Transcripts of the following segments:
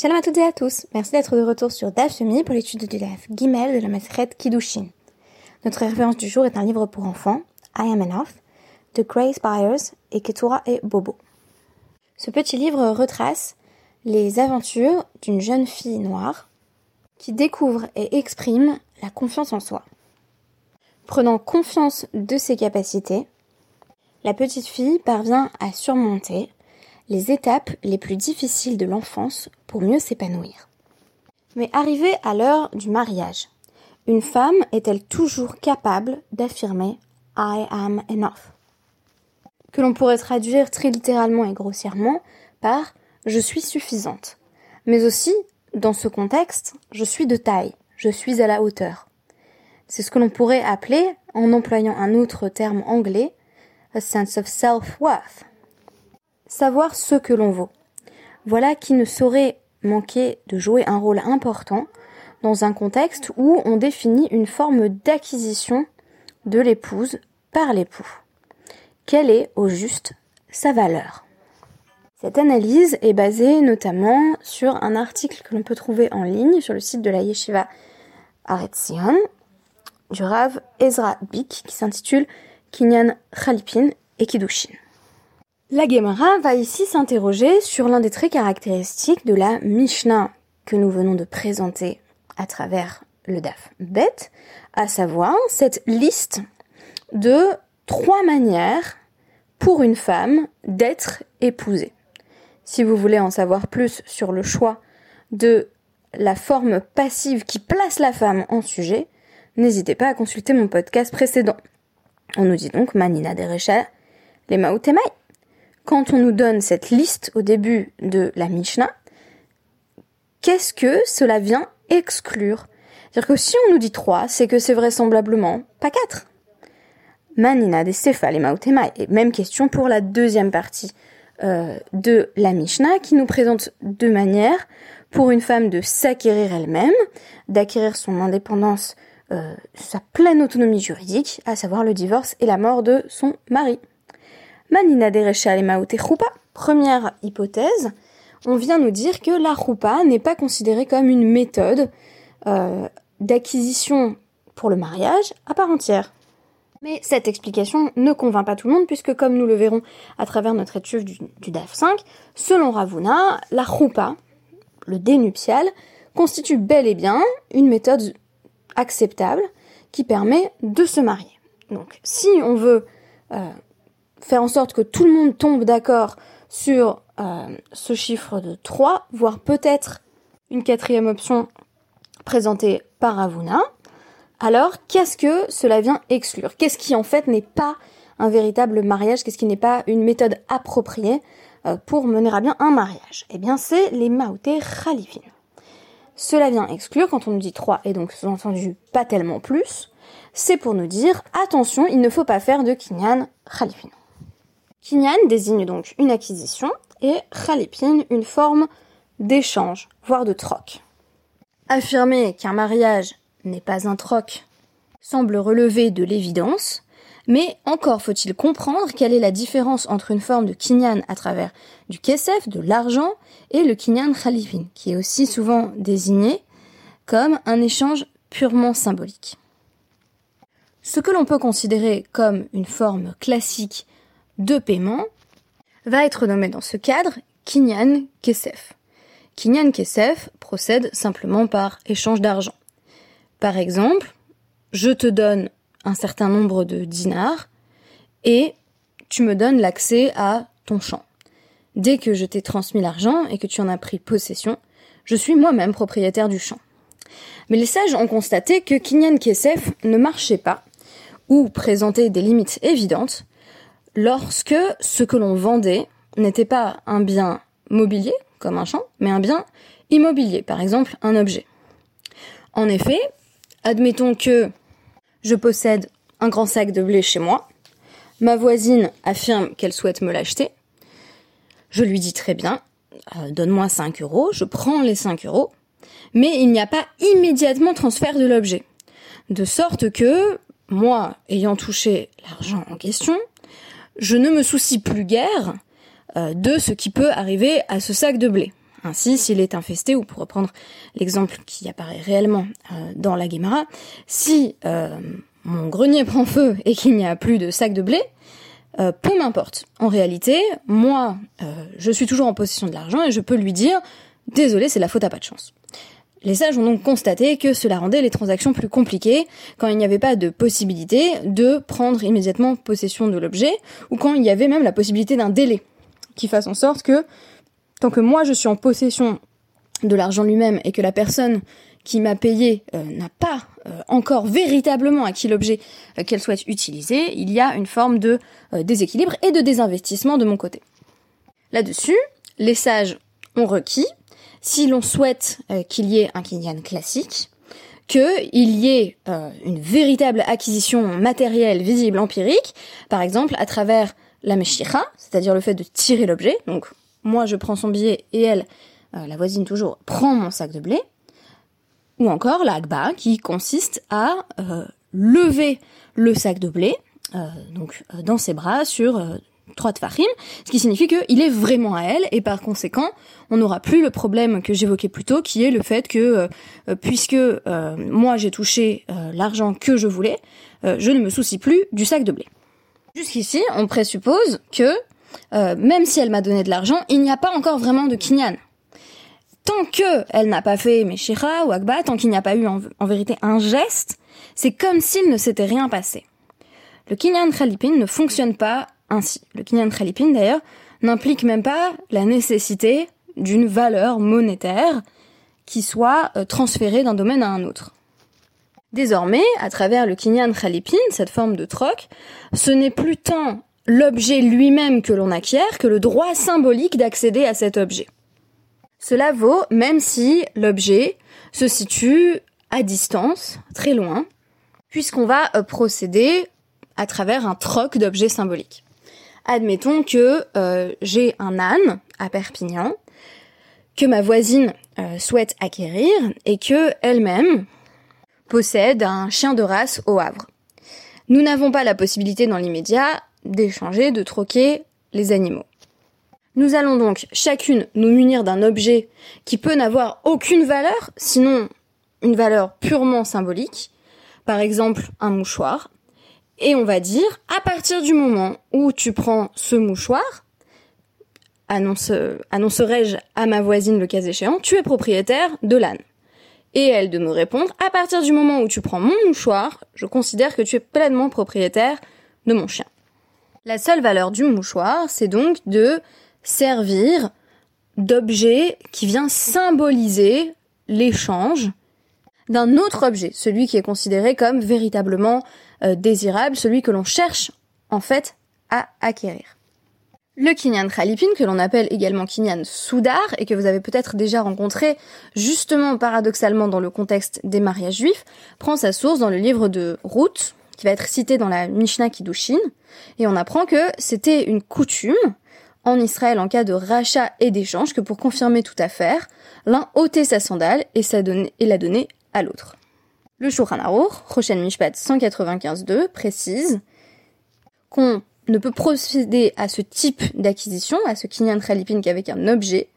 Shalom à toutes et à tous. Merci d'être de retour sur DAF pour l'étude du DAF Gimel de la Maseret Kiddushin. Notre référence du jour est un livre pour enfants, I Am Enough, de Grace Byers et Ketura et Bobo. Ce petit livre retrace les aventures d'une jeune fille noire qui découvre et exprime la confiance en soi. Prenant confiance de ses capacités, la petite fille parvient à surmonter les étapes les plus difficiles de l'enfance pour mieux s'épanouir. Mais arrivée à l'heure du mariage, une femme est-elle toujours capable d'affirmer I am enough? Que l'on pourrait traduire très littéralement et grossièrement par je suis suffisante. Mais aussi, dans ce contexte, je suis de taille, je suis à la hauteur. C'est ce que l'on pourrait appeler, en employant un autre terme anglais, a sense of self-worth, savoir ce que l'on vaut. Voilà qui ne saurait manquer de jouer un rôle important dans un contexte où on définit une forme d'acquisition de l'épouse par l'époux. Quelle est au juste sa valeur? Cette analyse est basée notamment sur un article que l'on peut trouver en ligne sur le site de la Yeshiva Aretzion du Rav Ezra Bik qui s'intitule Kinyan Khalipin et Kiddushin. La Gemara va ici s'interroger sur l'un des traits caractéristiques de la Mishnah que nous venons de présenter à travers le DAF Bet, à savoir cette liste de trois manières pour une femme d'être épousée. Si vous voulez en savoir plus sur le choix de la forme passive qui place la femme en sujet, n'hésitez pas à consulter mon podcast précédent. On nous dit donc Manina Derecha les Maoutemai quand on nous donne cette liste au début de la Mishnah, qu'est-ce que cela vient exclure? C'est-à-dire que si on nous dit 3, c'est que c'est vraisemblablement pas 4. Manina des Sefa, les Et même question pour la deuxième partie euh, de la Mishnah qui nous présente deux manières pour une femme de s'acquérir elle-même, d'acquérir son indépendance, euh, sa pleine autonomie juridique, à savoir le divorce et la mort de son mari. Manina Derecha et. Première hypothèse, on vient nous dire que la Choupa n'est pas considérée comme une méthode euh, d'acquisition pour le mariage à part entière. Mais cette explication ne convainc pas tout le monde puisque comme nous le verrons à travers notre étude du, DAF 5, selon Ravuna, la Choupa, le dénuptial, constitue bel et bien une méthode acceptable qui permet de se marier. Donc si on veut euh, faire en sorte que tout le monde tombe d'accord sur euh, ce chiffre de 3, voire peut-être une quatrième option présentée par Avuna, alors qu'est-ce que cela vient exclure? Qu'est-ce qui en fait n'est pas un véritable mariage? Qu'est-ce qui n'est pas une méthode appropriée euh, pour mener à bien un mariage? Eh bien c'est les maouté khalifin. Cela vient exclure, quand on nous dit 3 et donc sous-entendu pas tellement plus, c'est pour nous dire attention, il ne faut pas faire de kinyan khalifin. Kinyan désigne donc une acquisition et Khalipin une forme d'échange, voire de troc. Affirmer qu'un mariage n'est pas un troc semble relever de l'évidence, mais encore faut-il comprendre quelle est la différence entre une forme de kinyan à travers du kesef, de l'argent, et le kinyan khalifin, qui est aussi souvent désigné comme un échange purement symbolique. Ce que l'on peut considérer comme une forme classique de paiement va être nommé dans ce cadre Kinyan Kesef. Kinyan Kesef procède simplement par échange d'argent. Par exemple, je te donne un certain nombre de dinars et tu me donnes l'accès à ton champ. Dès que je t'ai transmis l'argent et que tu en as pris possession, je suis moi-même propriétaire du champ. Mais les sages ont constaté que Kinyan Kesef ne marchait pas, ou présentait des limites évidentes, lorsque ce que l'on vendait n'était pas un bien mobilier, comme un champ, mais un bien immobilier, par exemple un objet. En effet, admettons que je possède un grand sac de blé chez moi, ma voisine affirme qu'elle souhaite me l'acheter, je lui dis très bien, euh, donne-moi 5 euros, je prends les 5 euros, mais il n'y a pas immédiatement transfert de l'objet. De sorte que, moi, ayant touché l'argent en question, je ne me soucie plus guère euh, de ce qui peut arriver à ce sac de blé. Ainsi, s'il est infesté, ou pour reprendre l'exemple qui apparaît réellement dans la Guémara, si mon grenier prend feu et qu'il n'y a plus de sac de blé, peu m'importe. En réalité, moi, je suis toujours en possession de l'argent et je peux lui dire Désolé, c'est la faute à pas de chance. Les sages ont donc constaté que cela rendait les transactions plus compliquées quand il n'y avait pas de possibilité de prendre immédiatement possession de l'objet ou quand il y avait même la possibilité d'un délai qui fasse en sorte que tant que moi je suis en possession de l'argent lui-même et que la personne qui m'a payé euh, n'a pas euh, encore véritablement acquis l'objet euh, qu'elle souhaite utiliser, il y a une forme de déséquilibre et de désinvestissement de mon côté. Là-dessus, les sages ont requis si l'on souhaite euh, qu'il y ait un Kinyan classique, qu'il y ait euh, une véritable acquisition matérielle, visible, empirique, par exemple à travers la meshira, c'est-à-dire le fait de tirer l'objet. Donc moi je prends son billet et elle, euh, la voisine toujours, prend mon sac de blé. Ou encore l'agba qui consiste à lever le sac de blé, donc dans ses bras sur trois tfachim, ce qui signifie qu'il est vraiment à elle, et par conséquent, on n'aura plus le problème que j'évoquais plus tôt, qui est le fait que, euh, puisque euh, moi j'ai touché euh, l'argent que je voulais, je ne me soucie plus du sac de blé. Jusqu'ici, on présuppose que, même si elle m'a donné de l'argent, il n'y a pas encore vraiment de kinyan. Tant que elle n'a pas fait Meshira ou Akba, tant qu'il n'y a pas eu en, en vérité un geste, c'est comme s'il ne s'était rien passé. Le kinyan khalipin ne fonctionne pas ainsi. Le Kinyan Khalipin, d'ailleurs, n'implique même pas la nécessité d'une valeur monétaire qui soit euh, transférée d'un domaine à un autre. Désormais, à travers le Kinyan Khalipin, cette forme de troc, ce n'est plus tant l'objet lui-même que l'on acquiert que le droit symbolique d'accéder à cet objet. Cela vaut même si l'objet se situe à distance, très loin, puisqu'on va euh, procéder à travers un troc d'objets symboliques. Admettons que euh, j'ai un âne à Perpignan que ma voisine euh, souhaite acquérir et que elle-même possède un chien de race au Havre. Nous n'avons pas la possibilité dans l'immédiat d'échanger, de troquer les animaux. Nous allons donc chacune nous munir d'un objet qui peut n'avoir aucune valeur, sinon une valeur purement symbolique, par exemple un mouchoir, et on va dire, à partir du moment où tu prends ce mouchoir, annonce, annoncerai-je à ma voisine le cas échéant, tu es propriétaire de l'âne. Et elle de me répondre, à partir du moment où tu prends mon mouchoir, je considère que tu es pleinement propriétaire de mon chien. La seule valeur du mouchoir, c'est donc de servir d'objet qui vient symboliser l'échange d'un autre objet, celui qui est considéré comme véritablement euh, désirable, celui que l'on cherche en fait à acquérir. Le Kinyan Khalipin, que l'on appelle également Kinyan Soudar, et que vous avez peut-être déjà rencontré justement paradoxalement dans le contexte des mariages juifs, prend sa source dans le livre de Ruth, qui va être cité dans la Mishnah Kiddushin, et on apprend que c'était une coutume en Israël en cas de rachat et d'échange que pour confirmer toute affaire, l'un ôtait sa sandale et, et la donnait à l'autre. Le Shulchan Aruch, Rochen Mishpat 195.2, précise qu'on ne peut procéder à ce type d'acquisition, à ce kinyan khalipin qu'avec un objet,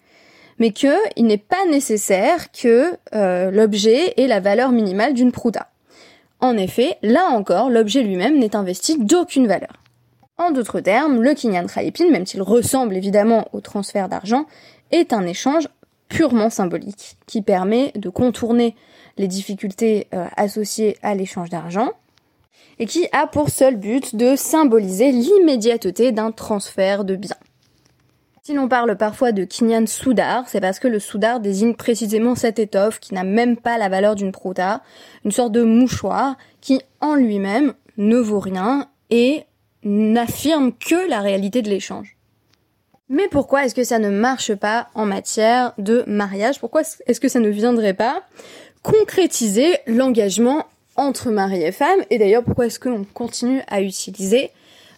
mais qu'il n'est pas nécessaire que euh, l'objet ait la valeur minimale d'une prouta. En effet, là encore, l'objet lui-même n'est investi d'aucune valeur. En d'autres termes, le kinyan khalipin, même s'il ressemble évidemment au transfert d'argent, est un échange purement symbolique qui permet de contourner les difficultés euh, associées à l'échange d'argent, et qui a pour seul but de symboliser l'immédiateté d'un transfert de biens. Si l'on parle parfois de Kinyan Soudar, c'est parce que le Soudar désigne précisément cette étoffe qui n'a même pas la valeur d'une prouta, une sorte de mouchoir qui en lui-même ne vaut rien et n'affirme que la réalité de l'échange. Mais pourquoi est-ce que ça ne marche pas en matière de mariage? Pourquoi est-ce que ça ne viendrait pas? Concrétiser l'engagement entre mari et femme. Et d'ailleurs, pourquoi est-ce qu'on continue à utiliser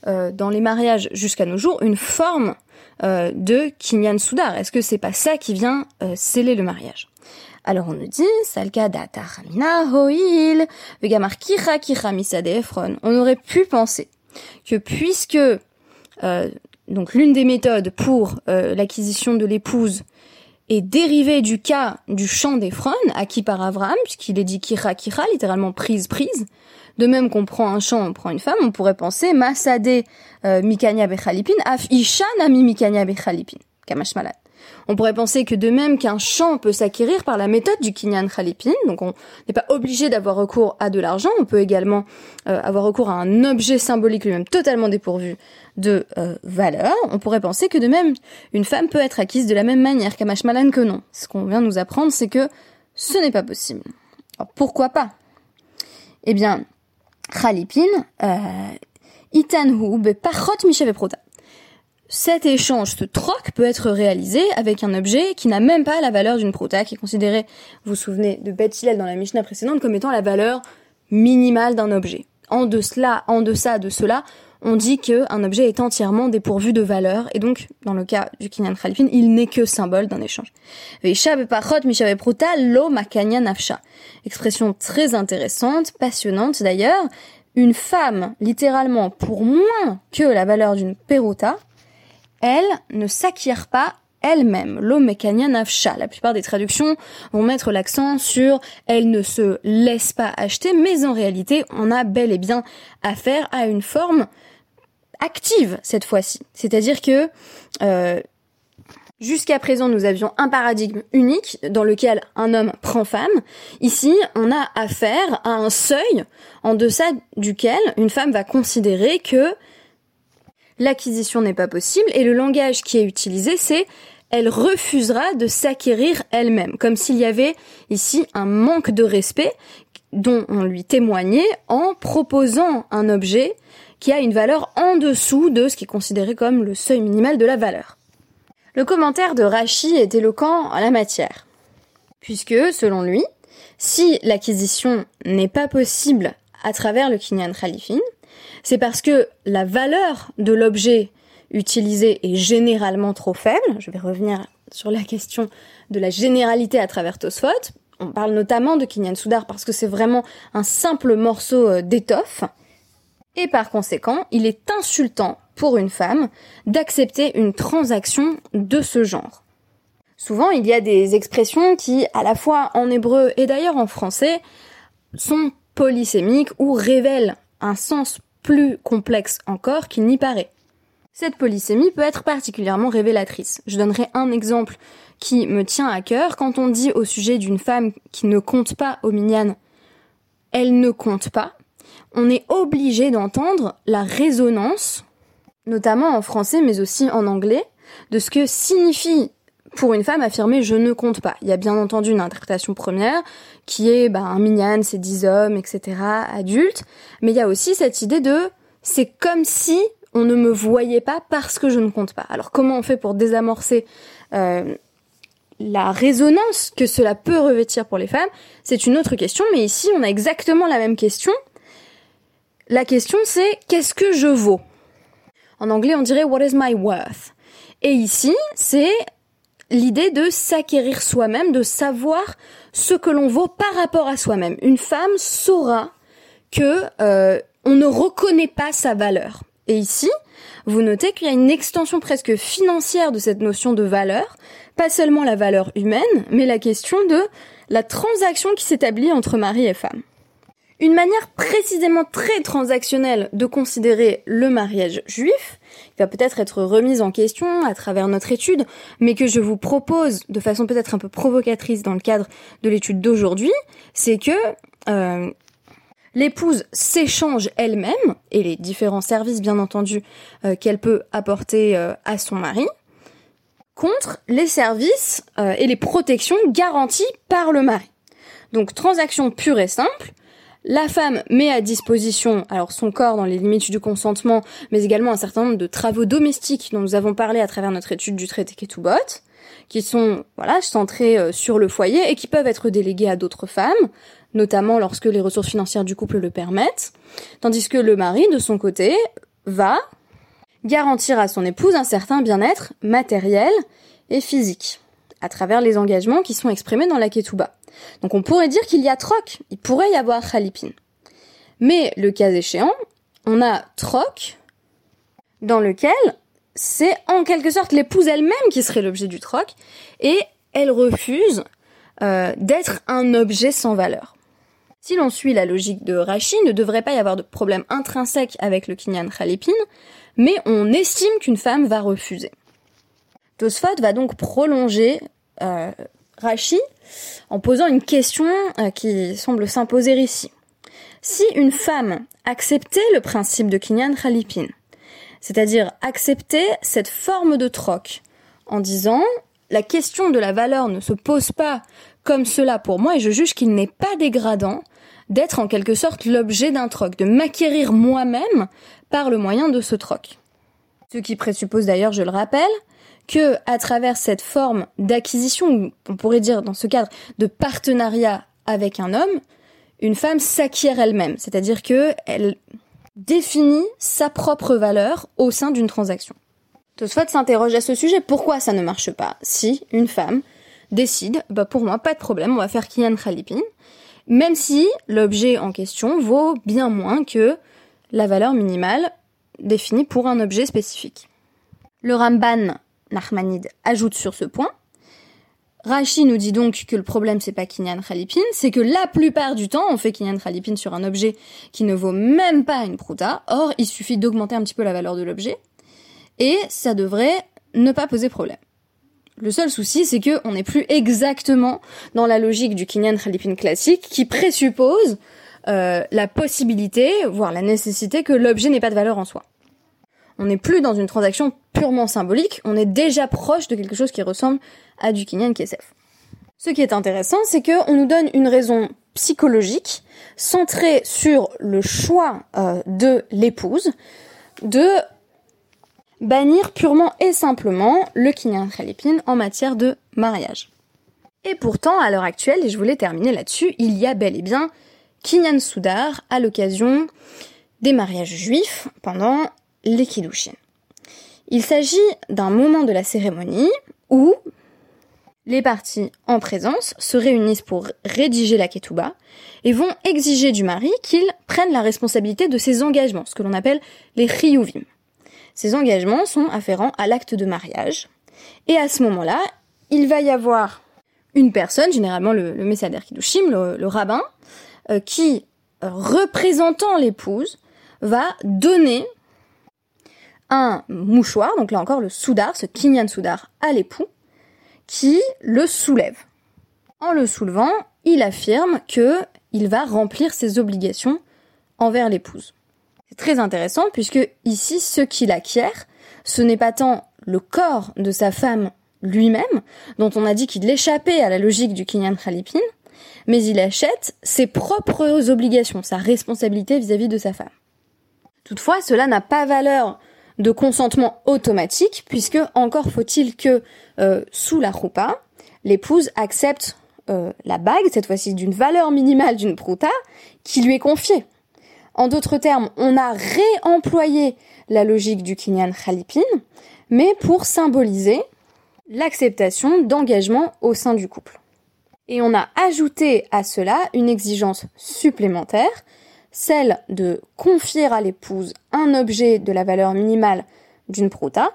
euh, dans les mariages jusqu'à nos jours une forme euh, de kinyan soudar Est-ce que c'est pas ça qui vient euh, sceller le mariage? Alors on nous dit, salka hoil, vegamar kicha kicha On aurait pu penser que puisque donc l'une des méthodes pour l'acquisition de l'épouse est dérivé du cas du chant d'Ephron, acquis par Abraham, puisqu'il est dit kira kira, littéralement prise prise. De même qu'on prend un champ, on prend une femme, on pourrait penser Masade euh, Mikanya Bechalipin, Af Isha Nami Mikanya Bechalipin, Kamashmalat. On pourrait penser que de même qu'un champ peut s'acquérir par la méthode du Kinyan Khalipin, donc on n'est pas obligé d'avoir recours à de l'argent, on peut également euh, avoir recours à un objet symbolique lui-même totalement dépourvu de euh, valeur. On pourrait penser que de même une femme peut être acquise de la même manière qu'Amashmalan que non. Ce qu'on vient nous apprendre, c'est que ce n'est pas possible. Alors pourquoi pas? Eh bien, Khalipin, euh, Itanhu, Pachot Prota cet échange, ce troc peut être réalisé avec un objet qui n'a même pas la valeur d'une prota, qui est considéré, vous vous souvenez de Beth dans la Mishnah précédente, comme étant la valeur minimale d'un objet. En de cela, en deçà de cela, on dit qu'un objet est entièrement dépourvu de valeur, et donc, dans le cas du Kinyan Khalifin, il n'est que symbole d'un échange. Expression très intéressante, passionnante d'ailleurs. Une femme, littéralement, pour moins que la valeur d'une perota, elle ne s'acquiert pas elle-même. L'omekania nafsha. La plupart des traductions vont mettre l'accent sur elle ne se laisse pas acheter, mais en réalité, on a bel et bien affaire à une forme active cette fois-ci. C'est-à-dire que euh, Jusqu'à présent, nous avions un paradigme unique dans lequel un homme prend femme. Ici, on a affaire à un seuil en deçà duquel une femme va considérer que l'acquisition n'est pas possible et le langage qui est utilisé c'est elle refusera de s'acquérir elle-même, comme s'il y avait ici un manque de respect dont on lui témoignait en proposant un objet qui a une valeur en dessous de ce qui est considéré comme le seuil minimal de la valeur. Le commentaire de Rachi est éloquent en la matière, puisque, selon lui, si l'acquisition n'est pas possible à travers le Kinyan Khalifin, c'est parce que la valeur de l'objet utilisé est généralement trop faible. Je vais revenir sur la question de la généralité à travers Tosfot. On parle notamment de Kinyan Soudar parce que c'est vraiment un simple morceau euh, d'étoffe. Et par conséquent, il est insultant pour une femme d'accepter une transaction de ce genre. Souvent, il y a des expressions qui, à la fois en hébreu et d'ailleurs en français, sont polysémiques ou révèlent un sens plus complexe encore qu'il n'y paraît. Cette polysémie peut être particulièrement révélatrice. Je donnerai un exemple qui me tient à cœur. Quand on dit au sujet d'une femme qui ne compte pas au minyan, elle ne compte pas, on est obligé d'entendre la résonance, notamment en français mais aussi en anglais, de ce que signifie pour une femme affirmer je ne compte pas. Il y a bien entendu une interprétation première qui est bah, un minyan, c'est dix hommes, etc., adultes, mais il y a aussi cette idée de c'est comme si on ne me voyait pas parce que je ne compte pas. Alors comment on fait pour désamorcer euh, la résonance que cela peut revêtir pour les femmes? C'est une autre question, mais ici on a exactement la même question. La question c'est qu'est-ce que je vaux? En anglais on dirait what is my worth? Et ici, c'est l'idée de s'acquérir soi-même, de savoir ce que l'on vaut par rapport à soi-même. Une femme saura que euh, ne reconnaît pas sa valeur. Et ici, vous notez qu'il y a une extension presque financière de cette notion de valeur, pas seulement la valeur humaine, mais la question de la transaction qui s'établit entre mari et femme. Une manière précisément très transactionnelle de considérer le mariage juif, qui va peut-être être remise en question à travers notre étude, mais que je vous propose de façon peut-être un peu provocatrice dans le cadre de l'étude d'aujourd'hui, c'est que euh, l'épouse s'échange elle-même, et les différents services bien entendu euh, qu'elle peut apporter euh, à son mari, contre les services et les protections garanties par le mari. Donc transaction pure et simple, la femme met à disposition alors son corps dans les limites du consentement, mais également un certain nombre de travaux domestiques dont nous avons parlé à travers notre étude du traité Ketubot, qui sont voilà centrés euh, sur le foyer et qui peuvent être délégués à d'autres femmes, notamment lorsque les ressources financières du couple le permettent, tandis que le mari, de son côté, va garantir à son épouse un certain bien-être matériel et physique à travers les engagements qui sont exprimés dans la Ketouba. Donc on pourrait dire qu'il y a troc, il pourrait y avoir Khalipin. Mais le cas échéant, on a troc dans lequel c'est en quelque sorte l'épouse elle-même qui serait l'objet du troc et elle refuse euh, d'être un objet sans valeur. Si l'on suit la logique de Rashi, ne devrait pas y avoir de problème intrinsèque avec le kinyan khalipin, mais on estime qu'une femme va refuser. Tosfot va donc prolonger euh, Rashi en posant une question euh, qui semble s'imposer ici. Si une femme acceptait le principe de kinyan khalipin, c'est-à-dire accepter cette forme de troc en disant la question de la valeur ne se pose pas comme cela pour moi et je juge qu'il n'est pas dégradant d'être en quelque sorte l'objet d'un troc, de m'acquérir moi-même par le moyen de ce troc. Ce qui présuppose d'ailleurs, je le rappelle, que à travers cette forme d'acquisition, on pourrait dire dans ce cadre de partenariat avec un homme, une femme s'acquiert elle-même, c'est-à-dire que elle définit sa propre valeur au sein d'une transaction. Tosfot s'interroge à ce sujet, pourquoi ça ne marche pas si une femme décide, bah pour moi pas de problème, on va faire Kian Khalipin, même si l'objet en question vaut bien moins que la valeur minimale définie pour un objet spécifique. Le Ramban Nachmanide ajoute sur ce point. Rashi nous dit donc que le problème c'est pas Kinyan Khalipin, c'est que la plupart du temps on fait Kinyan Khalipin sur un objet qui ne vaut même pas une prouta, or il suffit d'augmenter un petit peu la valeur de l'objet, et ça devrait ne pas poser problème. Le seul souci, c'est que on n'est plus exactement dans la logique du Kinyan Khalipin classique qui présuppose euh, la possibilité, voire la nécessité que l'objet n'ait pas de valeur en soi. On n'est plus dans une transaction purement symbolique, on est déjà proche de quelque chose qui ressemble à du Kinyan Kesef. Ce qui est intéressant, c'est qu'on nous donne une raison psychologique centrée sur le choix euh, de l'épouse de bannir purement et simplement le kinyan khalipin en matière de mariage. Et pourtant, à l'heure actuelle, et je voulais terminer là-dessus, il y a bel et bien kinyan soudar à l'occasion des mariages juifs pendant les. Il s'agit d'un moment de la cérémonie où les parties en présence se réunissent pour rédiger la ketouba et vont exiger du mari qu'il prenne la responsabilité de ses engagements, ce que l'on appelle les chiyuvim. Ces engagements sont afférents à l'acte de mariage. Et à ce moment-là, il va y avoir une personne, généralement le, le Messader Kiddushim, le, rabbin, euh, qui, euh, représentant l'épouse, va donner un mouchoir, donc là encore le soudar, ce kinyan soudar à l'époux, qui le soulève. En le soulevant, il affirme que il va remplir ses obligations envers l'épouse. C'est très intéressant puisque ici, ce qu'il acquiert, ce n'est pas tant le corps de sa femme lui-même, dont on a dit qu'il échappait à la logique du Kinyan Khalipin, mais il achète ses propres obligations, sa responsabilité vis-à-vis de sa femme. Toutefois, cela n'a pas valeur de consentement automatique, puisque encore faut-il que, euh, sous la roupa, l'épouse accepte euh, la bague, cette fois-ci d'une valeur minimale d'une prouta, qui lui est confiée. En d'autres termes, on a réemployé la logique du Kinyan Khalipin, mais pour symboliser l'acceptation d'engagement au sein du couple. Et on a ajouté à cela une exigence supplémentaire, celle de confier à l'épouse un objet de la valeur minimale d'une prouta,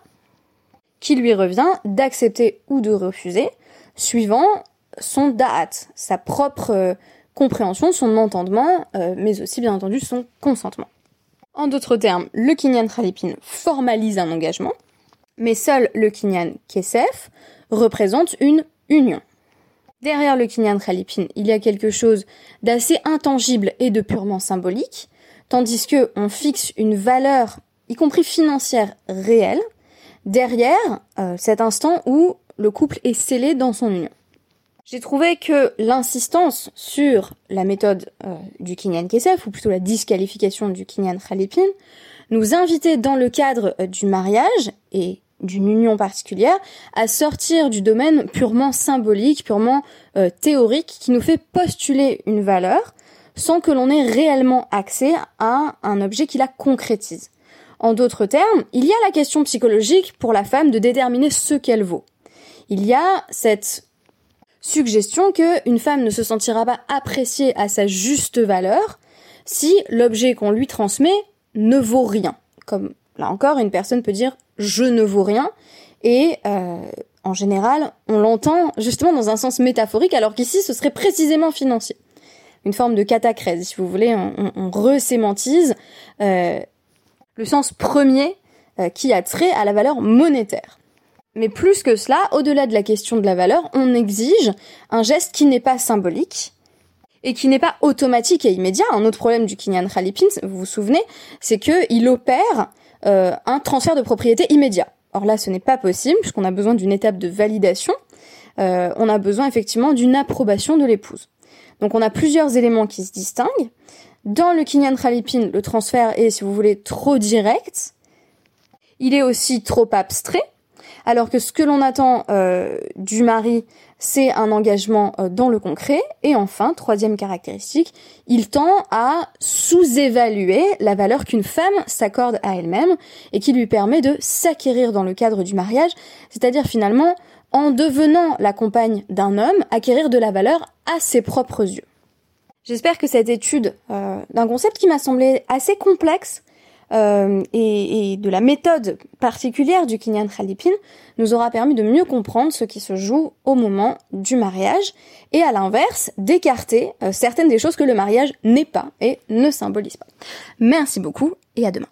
qui lui revient d'accepter ou de refuser, suivant son da'at, sa propre compréhension, son entendement, euh, mais aussi bien entendu son consentement. En d'autres termes, le Kinyan Khalipin formalise un engagement, mais seul le Kinyan Kesef représente une union. Derrière le Kinyan Khalipin, il y a quelque chose d'assez intangible et de purement symbolique, tandis que on fixe une valeur, y compris financière, réelle, derrière euh, cet instant où le couple est scellé dans son union. J'ai trouvé que l'insistance sur la méthode euh, du Kinyan Kesef, ou plutôt la disqualification du Kinyan Khalipin, nous invitait dans le cadre euh, du mariage et d'une union particulière à sortir du domaine purement symbolique, purement euh, théorique, qui nous fait postuler une valeur sans que l'on ait réellement accès à un objet qui la concrétise. En d'autres termes, il y a la question psychologique pour la femme de déterminer ce qu'elle vaut. Il y a cette Suggestion que une femme ne se sentira pas appréciée à sa juste valeur si l'objet qu'on lui transmet ne vaut rien. Comme là encore, une personne peut dire je ne vaux rien et euh, en général on l'entend justement dans un sens métaphorique alors qu'ici ce serait précisément financier. Une forme de catacrèse, si vous voulez, on, on, resémantise euh, le sens premier euh, qui a trait à la valeur monétaire. Mais plus que cela, au-delà de la question de la valeur, on exige un geste qui n'est pas symbolique, et qui n'est pas automatique et immédiat. Un autre problème du Kinyan Khalipin, vous vous souvenez, c'est qu'il opère euh, un transfert de propriété immédiat. Or là, ce n'est pas possible puisqu'on a besoin d'une étape de validation. Euh, on a besoin effectivement d'une approbation de l'épouse. Donc on a plusieurs éléments qui se distinguent. Dans le Kinyan Khalipin, le transfert est, si vous voulez, trop direct. Il est aussi trop abstrait alors que ce que l'on attend euh, du mari, c'est un engagement euh, dans le concret. Et enfin, troisième caractéristique, il tend à sous-évaluer la valeur qu'une femme s'accorde à elle-même et qui lui permet de s'acquérir dans le cadre du mariage, c'est-à-dire finalement, en devenant la compagne d'un homme, acquérir de la valeur à ses propres yeux. J'espère que cette étude euh, d'un concept qui m'a semblé assez complexe euh, et, et, de la méthode particulière du Kinyan Khalipin nous aura permis de mieux comprendre ce qui se joue au moment du mariage et à l'inverse d'écarter euh, certaines des choses que le mariage n'est pas et ne symbolise pas. Merci beaucoup et à demain.